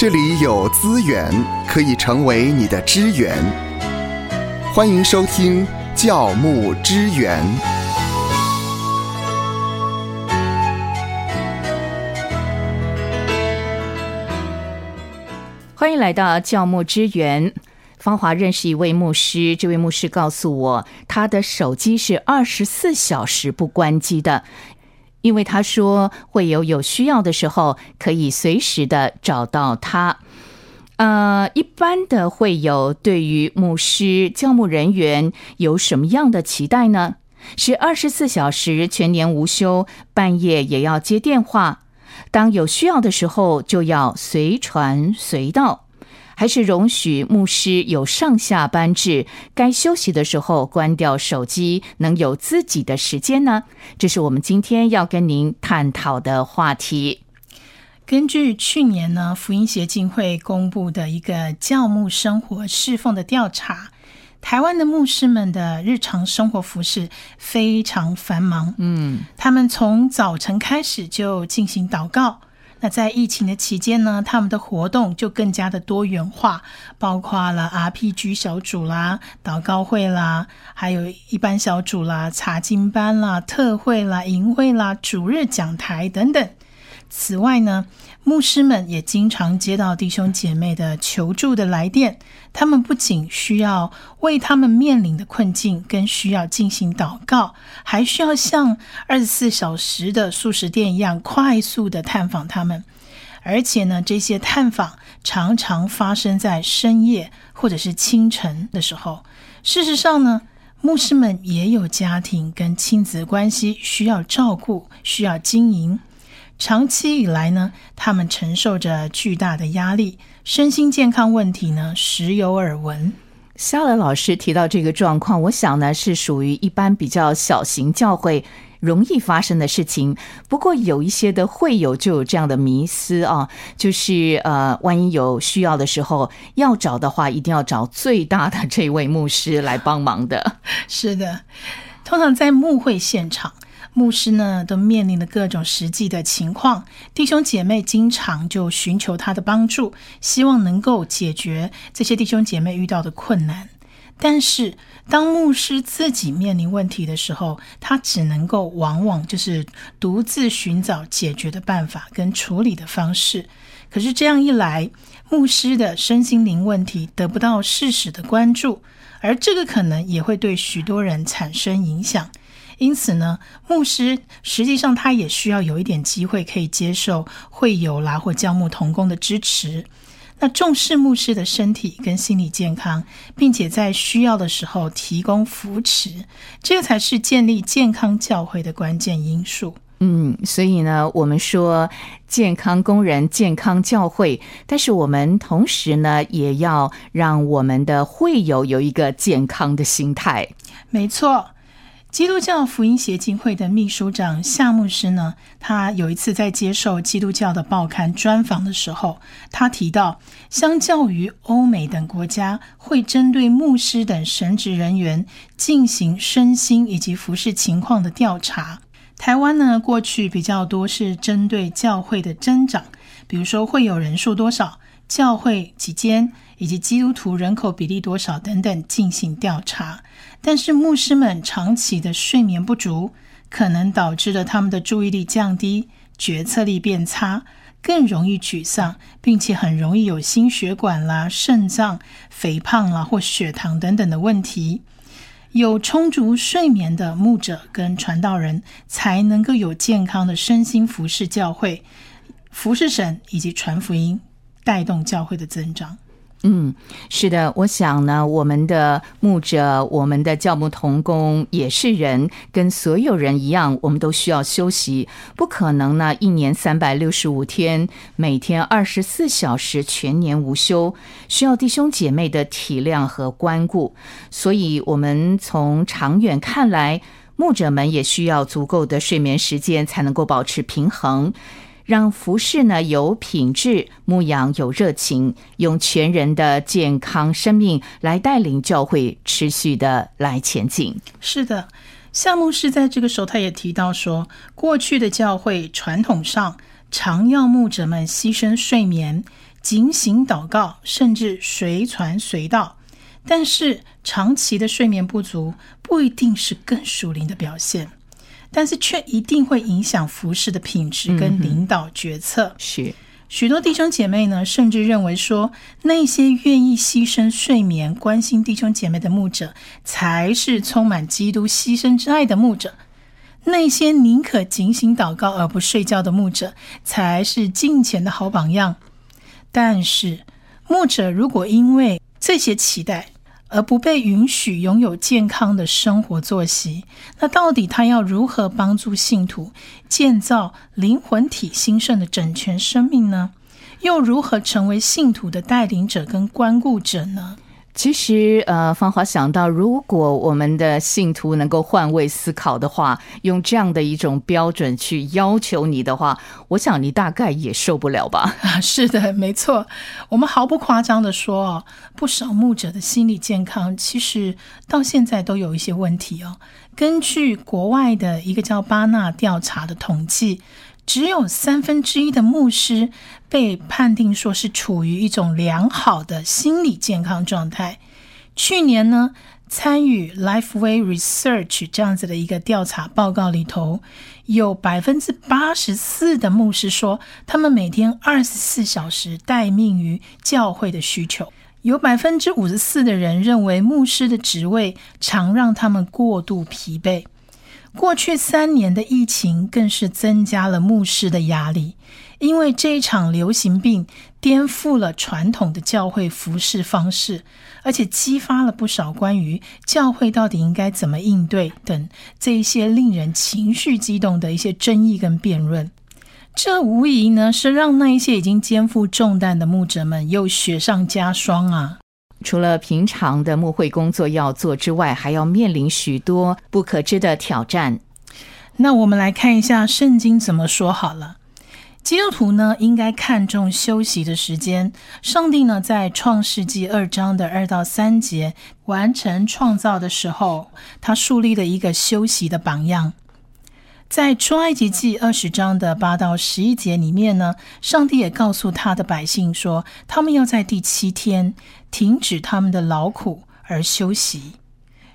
这里有资源可以成为你的支援。欢迎收听教牧支援。欢迎来到教牧支援。芳华认识一位牧师，这位牧师告诉我，他的手机是二十四小时不关机的。因为他说会有有需要的时候可以随时的找到他。呃，一般的会有对于牧师、教牧人员有什么样的期待呢？是二十四小时全年无休，半夜也要接电话，当有需要的时候就要随传随到。还是容许牧师有上下班制，该休息的时候关掉手机，能有自己的时间呢？这是我们今天要跟您探讨的话题。根据去年呢福音协进会公布的一个教牧生活侍奉的调查，台湾的牧师们的日常生活服饰非常繁忙。嗯，他们从早晨开始就进行祷告。那在疫情的期间呢，他们的活动就更加的多元化，包括了 RPG 小组啦、祷告会啦，还有一般小组啦、查经班啦、特会啦、营会啦、主日讲台等等。此外呢，牧师们也经常接到弟兄姐妹的求助的来电，他们不仅需要为他们面临的困境跟需要进行祷告，还需要像二十四小时的素食店一样快速的探访他们。而且呢，这些探访常常发生在深夜或者是清晨的时候。事实上呢，牧师们也有家庭跟亲子关系需要照顾，需要经营。长期以来呢，他们承受着巨大的压力，身心健康问题呢时有耳闻。肖乐老师提到这个状况，我想呢是属于一般比较小型教会容易发生的事情。不过有一些的会友就有这样的迷思啊，就是呃，万一有需要的时候要找的话，一定要找最大的这位牧师来帮忙的。是的，通常在牧会现场。牧师呢，都面临了各种实际的情况，弟兄姐妹经常就寻求他的帮助，希望能够解决这些弟兄姐妹遇到的困难。但是，当牧师自己面临问题的时候，他只能够往往就是独自寻找解决的办法跟处理的方式。可是这样一来，牧师的身心灵问题得不到适时的关注，而这个可能也会对许多人产生影响。因此呢，牧师实际上他也需要有一点机会可以接受会友啦或教牧同工的支持。那重视牧师的身体跟心理健康，并且在需要的时候提供扶持，这个才是建立健康教会的关键因素。嗯，所以呢，我们说健康工人、健康教会，但是我们同时呢，也要让我们的会友有一个健康的心态。没错。基督教福音协进会的秘书长夏牧师呢，他有一次在接受基督教的报刊专访的时候，他提到，相较于欧美等国家会针对牧师等神职人员进行身心以及服饰情况的调查，台湾呢过去比较多是针对教会的增长，比如说会有人数多少、教会几间以及基督徒人口比例多少等等进行调查。但是牧师们长期的睡眠不足，可能导致了他们的注意力降低、决策力变差，更容易沮丧，并且很容易有心血管啦、肾脏、肥胖啦或血糖等等的问题。有充足睡眠的牧者跟传道人，才能够有健康的身心服侍教会、服侍神以及传福音，带动教会的增长。嗯，是的，我想呢，我们的牧者，我们的教牧同工也是人，跟所有人一样，我们都需要休息，不可能呢，一年三百六十五天，每天二十四小时全年无休，需要弟兄姐妹的体谅和关顾，所以，我们从长远看来，牧者们也需要足够的睡眠时间，才能够保持平衡。让服饰呢有品质，牧养有热情，用全人的健康生命来带领教会持续的来前进。是的，夏牧师在这个时候他也提到说，过去的教会传统上常要牧者们牺牲睡眠，警醒祷告，甚至随传随到。但是长期的睡眠不足不一定是更属灵的表现，但是却一定会影响服饰的品质跟领导决策。是许多弟兄姐妹呢，甚至认为说，那些愿意牺牲睡眠、关心弟兄姐妹的牧者，才是充满基督牺牲之爱的牧者；那些宁可警醒祷告而不睡觉的牧者，才是敬虔的好榜样。但是，牧者如果因为这些期待，而不被允许拥有健康的生活作息，那到底他要如何帮助信徒建造灵魂体兴盛的整全生命呢？又如何成为信徒的带领者跟关顾者呢？其实，呃，芳华想到，如果我们的信徒能够换位思考的话，用这样的一种标准去要求你的话，我想你大概也受不了吧？啊，是的，没错。我们毫不夸张的说，不少牧者的心理健康其实到现在都有一些问题哦。根据国外的一个叫巴纳调查的统计。只有三分之一的牧师被判定说是处于一种良好的心理健康状态。去年呢，参与 Lifeway Research 这样子的一个调查报告里头，有百分之八十四的牧师说，他们每天二十四小时待命于教会的需求。有百分之五十四的人认为，牧师的职位常让他们过度疲惫。过去三年的疫情更是增加了牧师的压力，因为这一场流行病颠覆了传统的教会服饰方式，而且激发了不少关于教会到底应该怎么应对等这一些令人情绪激动的一些争议跟辩论。这无疑呢是让那一些已经肩负重担的牧者们又雪上加霜啊！除了平常的牧会工作要做之外，还要面临许多不可知的挑战。那我们来看一下圣经怎么说好了。基督徒呢，应该看重休息的时间。上帝呢，在创世纪二章的二到三节完成创造的时候，他树立了一个休息的榜样。在出埃及记二十章的八到十一节里面呢，上帝也告诉他的百姓说，他们要在第七天停止他们的劳苦而休息，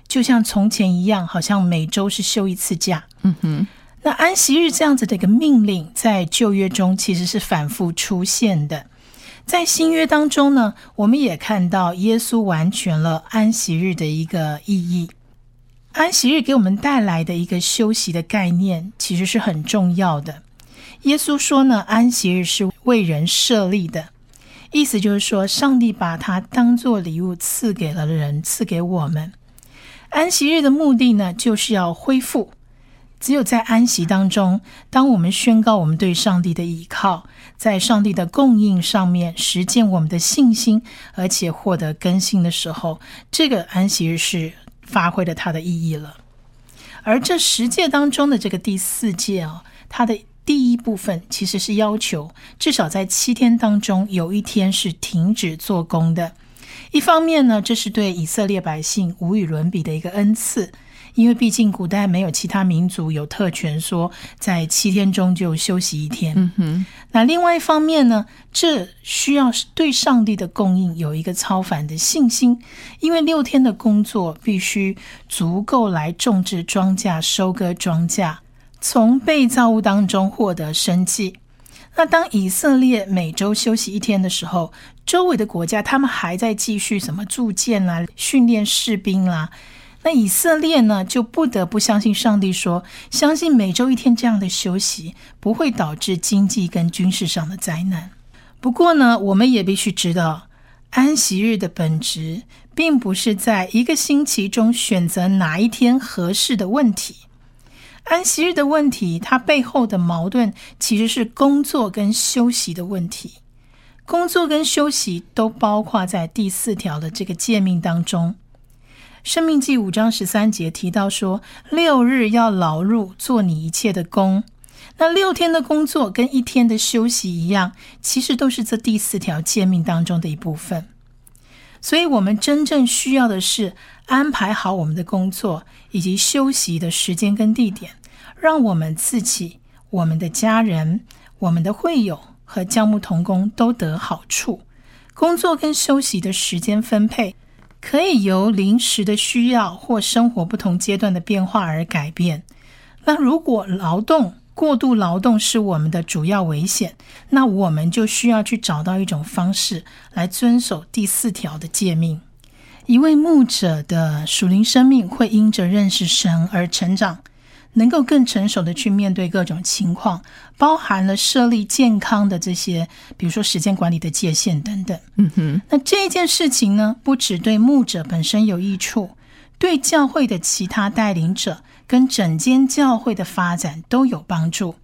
就像从前一样，好像每周是休一次假。嗯哼，那安息日这样子的一个命令，在旧约中其实是反复出现的，在新约当中呢，我们也看到耶稣完全了安息日的一个意义。安息日给我们带来的一个休息的概念，其实是很重要的。耶稣说呢，安息日是为人设立的，意思就是说，上帝把它当做礼物赐给了人，赐给我们。安息日的目的呢，就是要恢复。只有在安息当中，当我们宣告我们对上帝的依靠，在上帝的供应上面实践我们的信心，而且获得更新的时候，这个安息日是。发挥了它的意义了，而这十届当中的这个第四届啊，它的第一部分其实是要求至少在七天当中有一天是停止做工的。一方面呢，这是对以色列百姓无与伦比的一个恩赐。因为毕竟古代没有其他民族有特权说在七天中就休息一天。嗯哼。那另外一方面呢，这需要对上帝的供应有一个超凡的信心，因为六天的工作必须足够来种植庄稼、收割庄稼，从被造物当中获得生计。那当以色列每周休息一天的时候，周围的国家他们还在继续什么铸剑啦、训练士兵啦。那以色列呢，就不得不相信上帝说，相信每周一天这样的休息不会导致经济跟军事上的灾难。不过呢，我们也必须知道，安息日的本质并不是在一个星期中选择哪一天合适的问题。安息日的问题，它背后的矛盾其实是工作跟休息的问题。工作跟休息都包括在第四条的这个诫命当中。生命记五章十三节提到说，六日要劳碌做你一切的工。那六天的工作跟一天的休息一样，其实都是这第四条诫命当中的一部分。所以，我们真正需要的是安排好我们的工作以及休息的时间跟地点，让我们自己、我们的家人、我们的会友和教牧同工都得好处。工作跟休息的时间分配可以由临时的需要或生活不同阶段的变化而改变。那如果劳动过度劳动是我们的主要危险，那我们就需要去找到一种方式来遵守第四条的诫命。一位牧者的属灵生命会因着认识神而成长，能够更成熟的去面对各种情况，包含了设立健康的这些，比如说时间管理的界限等等。嗯哼，那这一件事情呢，不只对牧者本身有益处，对教会的其他带领者。跟整间教会的发展都有帮助。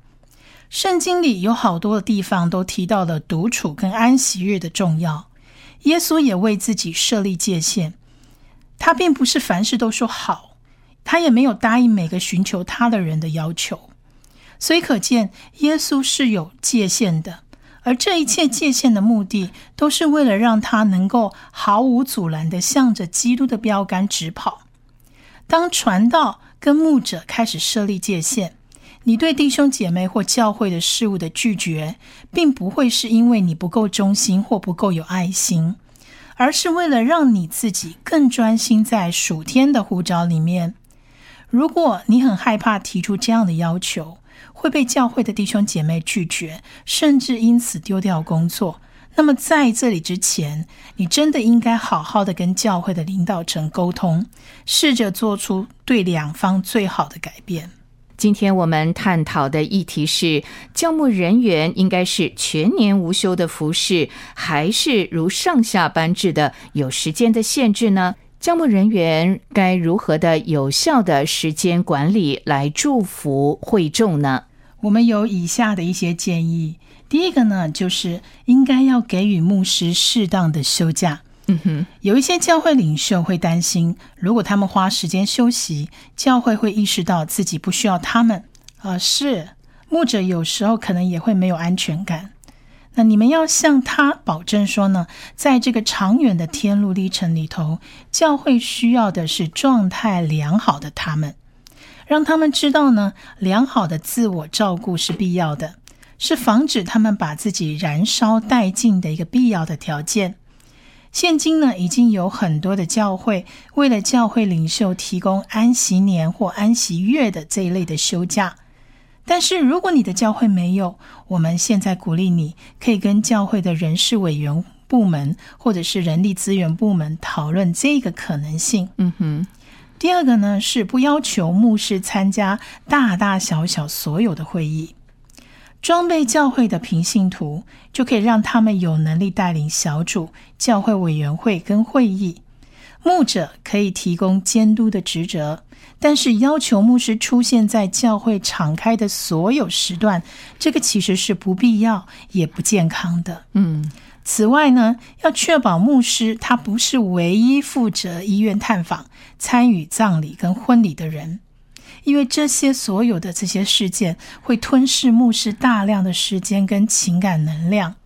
圣经里有好多的地方都提到了独处跟安息日的重要。耶稣也为自己设立界限，他并不是凡事都说好，他也没有答应每个寻求他的人的要求。所以可见，耶稣是有界限的。而这一切界限的目的，都是为了让他能够毫无阻拦的向着基督的标杆直跑。当传道。跟牧者开始设立界限，你对弟兄姐妹或教会的事物的拒绝，并不会是因为你不够忠心或不够有爱心，而是为了让你自己更专心在属天的呼召里面。如果你很害怕提出这样的要求，会被教会的弟兄姐妹拒绝，甚至因此丢掉工作。那么在这里之前，你真的应该好好的跟教会的领导层沟通，试着做出对两方最好的改变。今天我们探讨的议题是：教牧人员应该是全年无休的服侍，还是如上下班制的有时间的限制呢？教牧人员该如何的有效的时间管理来祝福会众呢？我们有以下的一些建议。第一个呢，就是应该要给予牧师适当的休假。嗯哼，有一些教会领袖会担心，如果他们花时间休息，教会会意识到自己不需要他们。啊，是牧者有时候可能也会没有安全感。那你们要向他保证说呢，在这个长远的天路历程里头，教会需要的是状态良好的他们，让他们知道呢，良好的自我照顾是必要的。是防止他们把自己燃烧殆尽的一个必要的条件。现今呢，已经有很多的教会为了教会领袖提供安息年或安息月的这一类的休假。但是，如果你的教会没有，我们现在鼓励你可以跟教会的人事委员部门或者是人力资源部门讨论这个可能性。嗯哼。第二个呢，是不要求牧师参加大大小小所有的会议。装备教会的平信徒，就可以让他们有能力带领小组、教会委员会跟会议。牧者可以提供监督的职责，但是要求牧师出现在教会敞开的所有时段，这个其实是不必要也不健康的。嗯，此外呢，要确保牧师他不是唯一负责医院探访、参与葬礼跟婚礼的人。因为这些所有的这些事件会吞噬牧师大量的时间跟情感能量。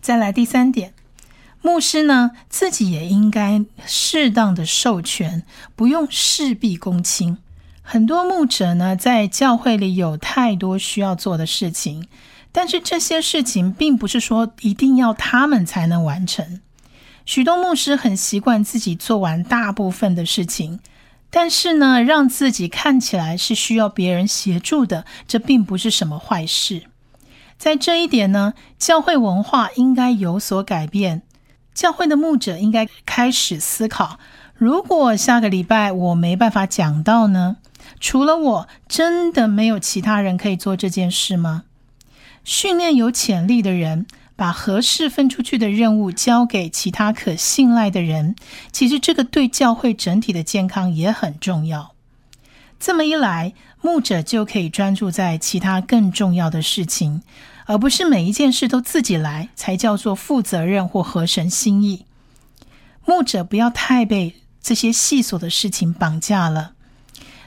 再来第三点，牧师呢自己也应该适当的授权，不用事必躬亲。很多牧者呢在教会里有太多需要做的事情，但是这些事情并不是说一定要他们才能完成。许多牧师很习惯自己做完大部分的事情。但是呢，让自己看起来是需要别人协助的，这并不是什么坏事。在这一点呢，教会文化应该有所改变。教会的牧者应该开始思考：如果下个礼拜我没办法讲到呢？除了我，真的没有其他人可以做这件事吗？训练有潜力的人。把合适分出去的任务交给其他可信赖的人，其实这个对教会整体的健康也很重要。这么一来，牧者就可以专注在其他更重要的事情，而不是每一件事都自己来，才叫做负责任或合神心意。牧者不要太被这些细琐的事情绑架了。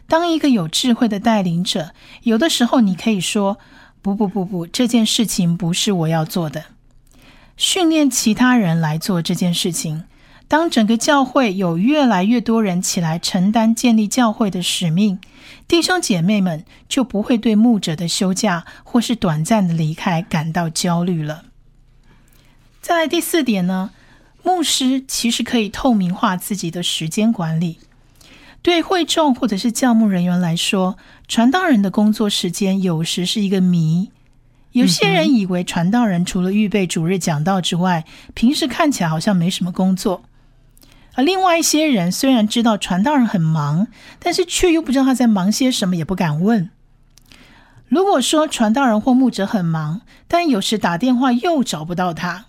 当一个有智慧的带领者，有的时候你可以说：“不不不不，这件事情不是我要做的。”训练其他人来做这件事情。当整个教会有越来越多人起来承担建立教会的使命，弟兄姐妹们就不会对牧者的休假或是短暂的离开感到焦虑了。再来第四点呢，牧师其实可以透明化自己的时间管理。对会众或者是教牧人员来说，传道人的工作时间有时是一个谜。有些人以为传道人除了预备主日讲道之外，平时看起来好像没什么工作。而另外一些人虽然知道传道人很忙，但是却又不知道他在忙些什么，也不敢问。如果说传道人或牧者很忙，但有时打电话又找不到他，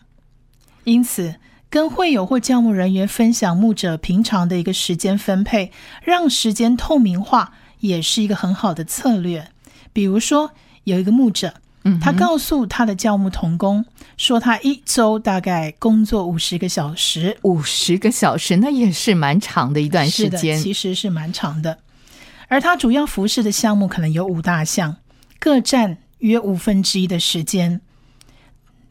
因此跟会友或教牧人员分享牧者平常的一个时间分配，让时间透明化，也是一个很好的策略。比如说，有一个牧者。他告诉他的教牧童工说，他一周大概工作五十个小时，五十个小时那也是蛮长的一段时间，其实是蛮长的。而他主要服侍的项目可能有五大项，各占约五分之一的时间。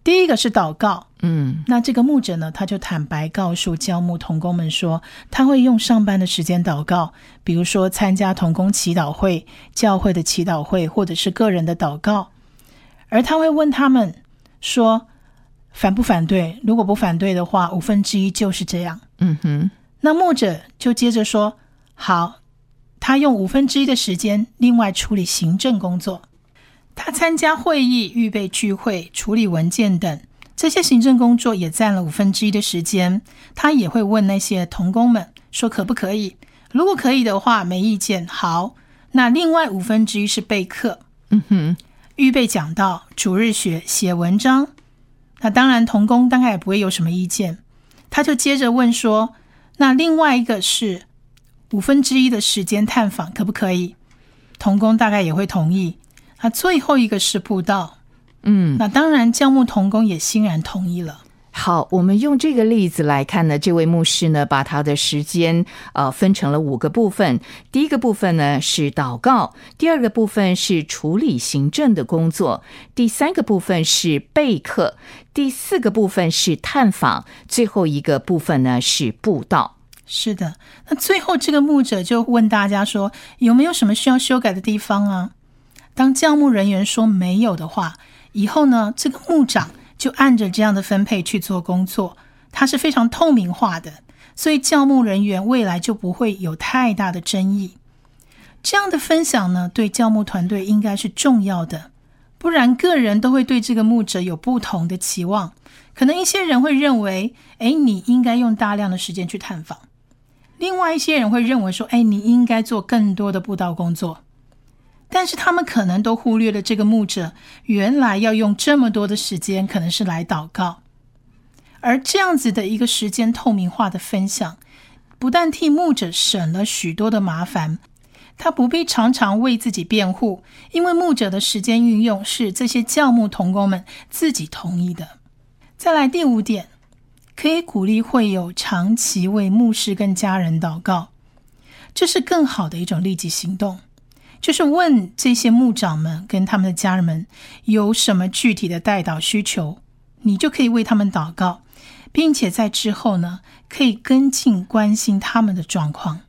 第一个是祷告，嗯，那这个牧者呢，他就坦白告诉教牧童工们说，他会用上班的时间祷告，比如说参加童工祈祷会、教会的祈祷会，或者是个人的祷告。而他会问他们说：“反不反对？如果不反对的话，五分之一就是这样。”嗯哼。那牧者就接着说：“好，他用五分之一的时间另外处理行政工作。他参加会议、预备聚会、处理文件等这些行政工作也占了五分之一的时间。他也会问那些童工们说可不可以？如果可以的话，没意见。好，那另外五分之一是备课。嗯哼。”预备讲到主日学写文章，那当然童工大概也不会有什么意见。他就接着问说：“那另外一个是五分之一的时间探访，可不可以？”童工大概也会同意。那最后一个是布道，嗯，那当然教牧童工也欣然同意了。好，我们用这个例子来看呢，这位牧师呢，把他的时间呃分成了五个部分。第一个部分呢是祷告，第二个部分是处理行政的工作，第三个部分是备课，第四个部分是探访，最后一个部分呢是布道。是的，那最后这个牧者就问大家说，有没有什么需要修改的地方啊？当教牧人员说没有的话，以后呢，这个牧长。就按着这样的分配去做工作，它是非常透明化的，所以教牧人员未来就不会有太大的争议。这样的分享呢，对教牧团队应该是重要的，不然个人都会对这个牧者有不同的期望。可能一些人会认为，哎，你应该用大量的时间去探访；另外一些人会认为说，哎，你应该做更多的布道工作。但是他们可能都忽略了这个牧者原来要用这么多的时间，可能是来祷告。而这样子的一个时间透明化的分享，不但替牧者省了许多的麻烦，他不必常常为自己辩护，因为牧者的时间运用是这些教牧同工们自己同意的。再来第五点，可以鼓励会有长期为牧师跟家人祷告，这是更好的一种立即行动。就是问这些牧长们跟他们的家人们有什么具体的代祷需求，你就可以为他们祷告，并且在之后呢，可以跟进关心他们的状况。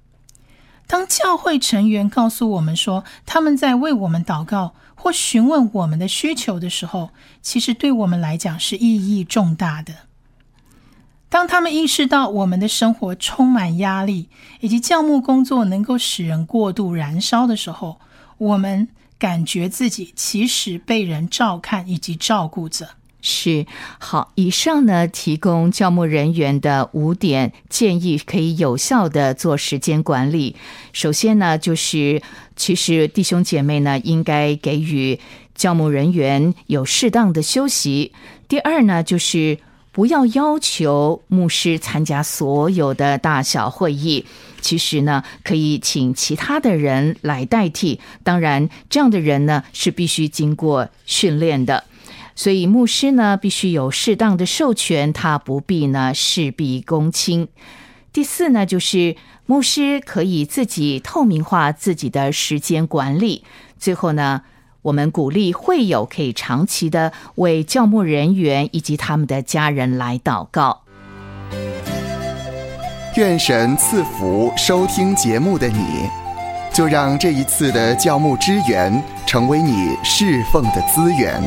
当教会成员告诉我们说他们在为我们祷告或询问我们的需求的时候，其实对我们来讲是意义重大的。当他们意识到我们的生活充满压力，以及教牧工作能够使人过度燃烧的时候，我们感觉自己其实被人照看以及照顾着。是好，以上呢提供教牧人员的五点建议，可以有效的做时间管理。首先呢，就是其实弟兄姐妹呢应该给予教牧人员有适当的休息。第二呢，就是。不要要求牧师参加所有的大小会议，其实呢，可以请其他的人来代替。当然，这样的人呢是必须经过训练的，所以牧师呢必须有适当的授权，他不必呢事必躬亲。第四呢，就是牧师可以自己透明化自己的时间管理。最后呢。我们鼓励会友可以长期的为教牧人员以及他们的家人来祷告。愿神赐福收听节目的你，就让这一次的教牧支援成为你侍奉的资源。